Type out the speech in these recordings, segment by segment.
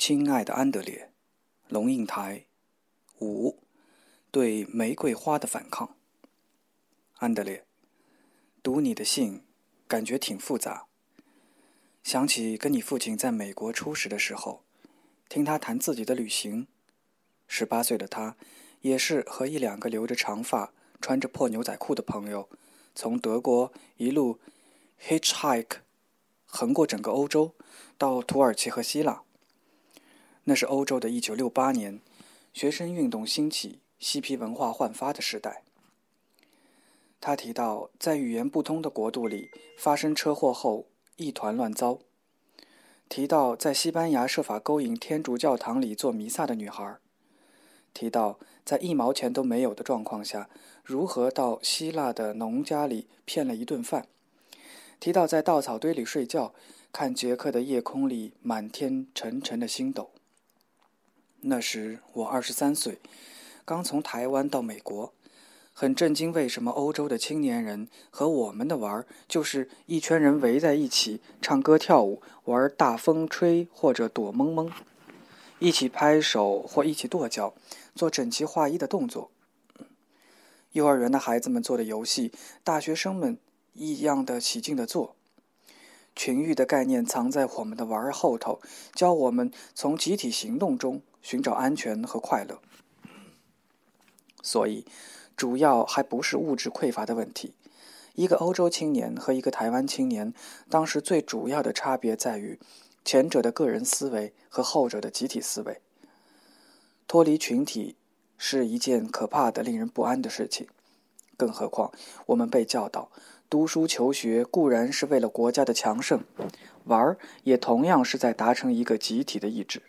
亲爱的安德烈，龙应台五对玫瑰花的反抗。安德烈，读你的信，感觉挺复杂。想起跟你父亲在美国初识的时候，听他谈自己的旅行。十八岁的他，也是和一两个留着长发、穿着破牛仔裤的朋友，从德国一路 hitchhike 横过整个欧洲，到土耳其和希腊。那是欧洲的一九六八年，学生运动兴起、嬉皮文化焕发的时代。他提到，在语言不通的国度里发生车祸后一团乱糟；提到在西班牙设法勾引天主教堂里做弥撒的女孩；提到在一毛钱都没有的状况下，如何到希腊的农家里骗了一顿饭；提到在稻草堆里睡觉，看捷克的夜空里满天沉沉的星斗。那时我二十三岁，刚从台湾到美国，很震惊，为什么欧洲的青年人和我们的玩儿就是一圈人围在一起唱歌跳舞，玩大风吹或者躲蒙蒙，一起拍手或一起跺脚，做整齐划一的动作。幼儿园的孩子们做的游戏，大学生们一样的起劲的做。群域的概念藏在我们的玩儿后头，教我们从集体行动中。寻找安全和快乐，所以主要还不是物质匮乏的问题。一个欧洲青年和一个台湾青年，当时最主要的差别在于前者的个人思维和后者的集体思维。脱离群体是一件可怕的、令人不安的事情。更何况，我们被教导，读书求学固然是为了国家的强盛，玩儿也同样是在达成一个集体的意志。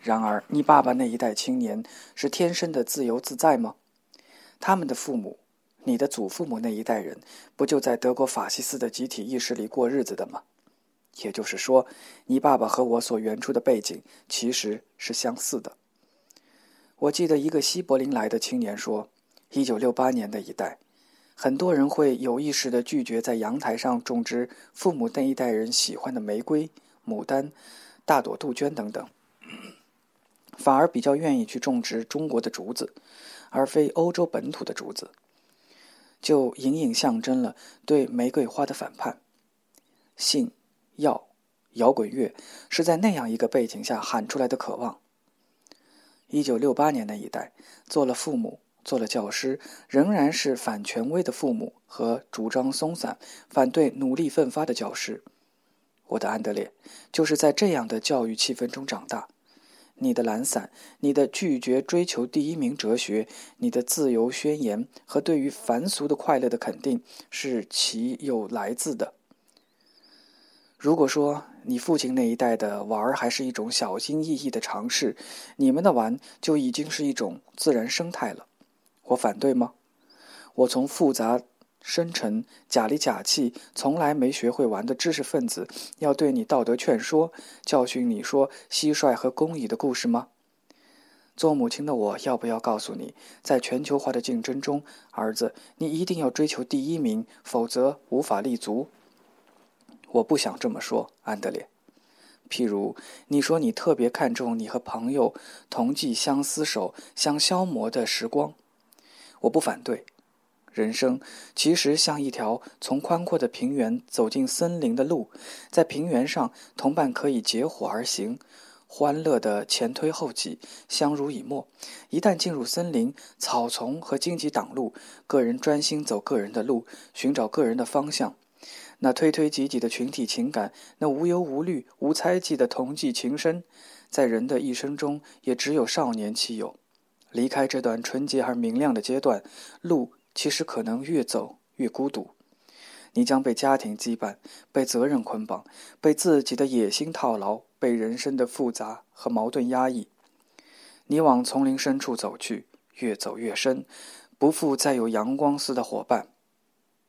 然而，你爸爸那一代青年是天生的自由自在吗？他们的父母，你的祖父母那一代人，不就在德国法西斯的集体意识里过日子的吗？也就是说，你爸爸和我所原出的背景其实是相似的。我记得一个西柏林来的青年说：“一九六八年的一代，很多人会有意识地拒绝在阳台上种植父母那一代人喜欢的玫瑰、牡丹、大朵杜鹃等等。”反而比较愿意去种植中国的竹子，而非欧洲本土的竹子，就隐隐象征了对玫瑰花的反叛。信、药、摇滚乐是在那样一个背景下喊出来的渴望。一九六八年那一代，做了父母，做了教师，仍然是反权威的父母和主张松散、反对努力奋发的教师。我的安德烈就是在这样的教育气氛中长大。你的懒散，你的拒绝追求第一名哲学，你的自由宣言和对于凡俗的快乐的肯定，是其有来自的。如果说你父亲那一代的玩还是一种小心翼翼的尝试，你们的玩就已经是一种自然生态了。我反对吗？我从复杂。深沉、假里假气、从来没学会玩的知识分子，要对你道德劝说、教训你说蟋蟀和公蚁的故事吗？做母亲的我要不要告诉你，在全球化的竞争中，儿子，你一定要追求第一名，否则无法立足。我不想这么说，安德烈。譬如你说你特别看重你和朋友同济相厮守、相消磨的时光，我不反对。人生其实像一条从宽阔的平原走进森林的路，在平原上，同伴可以结伙而行，欢乐的前推后挤，相濡以沫；一旦进入森林，草丛和荆棘挡路，个人专心走个人的路，寻找个人的方向。那推推挤挤的群体情感，那无忧无虑、无猜忌的同济情深，在人的一生中也只有少年期有。离开这段纯洁而明亮的阶段，路。其实可能越走越孤独，你将被家庭羁绊，被责任捆绑，被自己的野心套牢，被人生的复杂和矛盾压抑。你往丛林深处走去，越走越深，不复再有阳光似的伙伴。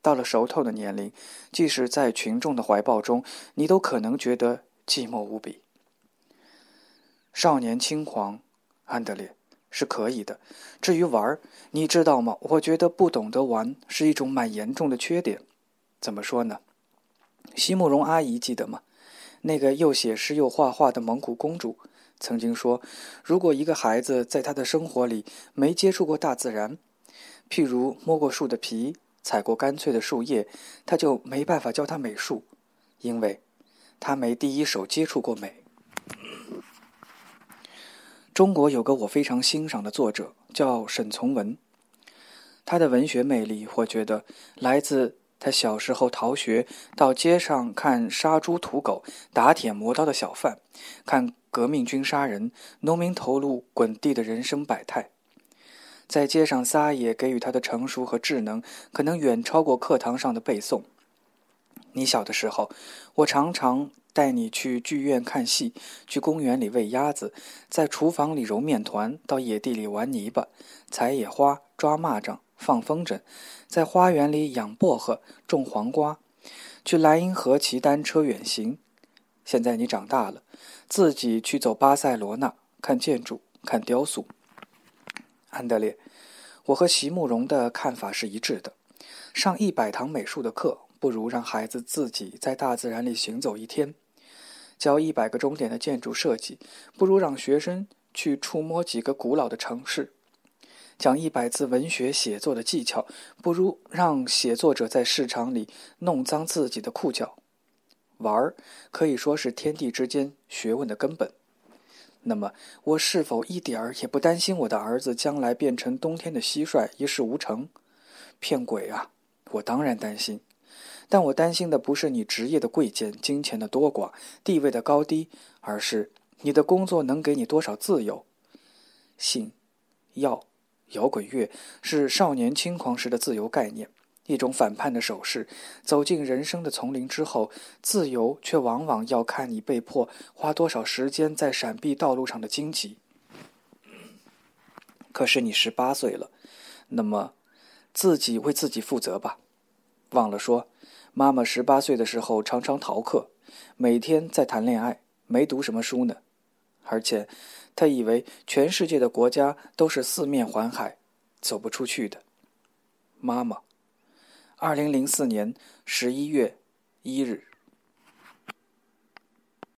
到了熟透的年龄，即使在群众的怀抱中，你都可能觉得寂寞无比。少年轻狂，安德烈。是可以的。至于玩儿，你知道吗？我觉得不懂得玩是一种蛮严重的缺点。怎么说呢？席慕容阿姨记得吗？那个又写诗又画画的蒙古公主，曾经说：如果一个孩子在他的生活里没接触过大自然，譬如摸过树的皮、踩过干脆的树叶，他就没办法教他美术，因为他没第一手接触过美。中国有个我非常欣赏的作者，叫沈从文。他的文学魅力，我觉得来自他小时候逃学到街上看杀猪屠狗、打铁磨刀的小贩，看革命军杀人、农民头颅滚地的人生百态。在街上撒野，给予他的成熟和智能，可能远超过课堂上的背诵。你小的时候，我常常带你去剧院看戏，去公园里喂鸭子，在厨房里揉面团，到野地里玩泥巴、采野花、抓蚂蚱、放风筝，在花园里养薄荷、种黄瓜，去莱茵河骑单车远行。现在你长大了，自己去走巴塞罗那，看建筑，看雕塑。安德烈，我和席慕容的看法是一致的。上一百堂美术的课，不如让孩子自己在大自然里行走一天；教一百个钟点的建筑设计，不如让学生去触摸几个古老的城市；讲一百字文学写作的技巧，不如让写作者在市场里弄脏自己的裤脚。玩儿可以说是天地之间学问的根本。那么，我是否一点儿也不担心我的儿子将来变成冬天的蟋蟀，一事无成？骗鬼啊！我当然担心，但我担心的不是你职业的贵贱、金钱的多寡、地位的高低，而是你的工作能给你多少自由。性、药、摇滚乐是少年轻狂时的自由概念。一种反叛的手势，走进人生的丛林之后，自由却往往要看你被迫花多少时间在闪避道路上的荆棘。可是你十八岁了，那么自己为自己负责吧。忘了说，妈妈十八岁的时候常常逃课，每天在谈恋爱，没读什么书呢。而且，她以为全世界的国家都是四面环海，走不出去的。妈妈。二零零四年十一月一日。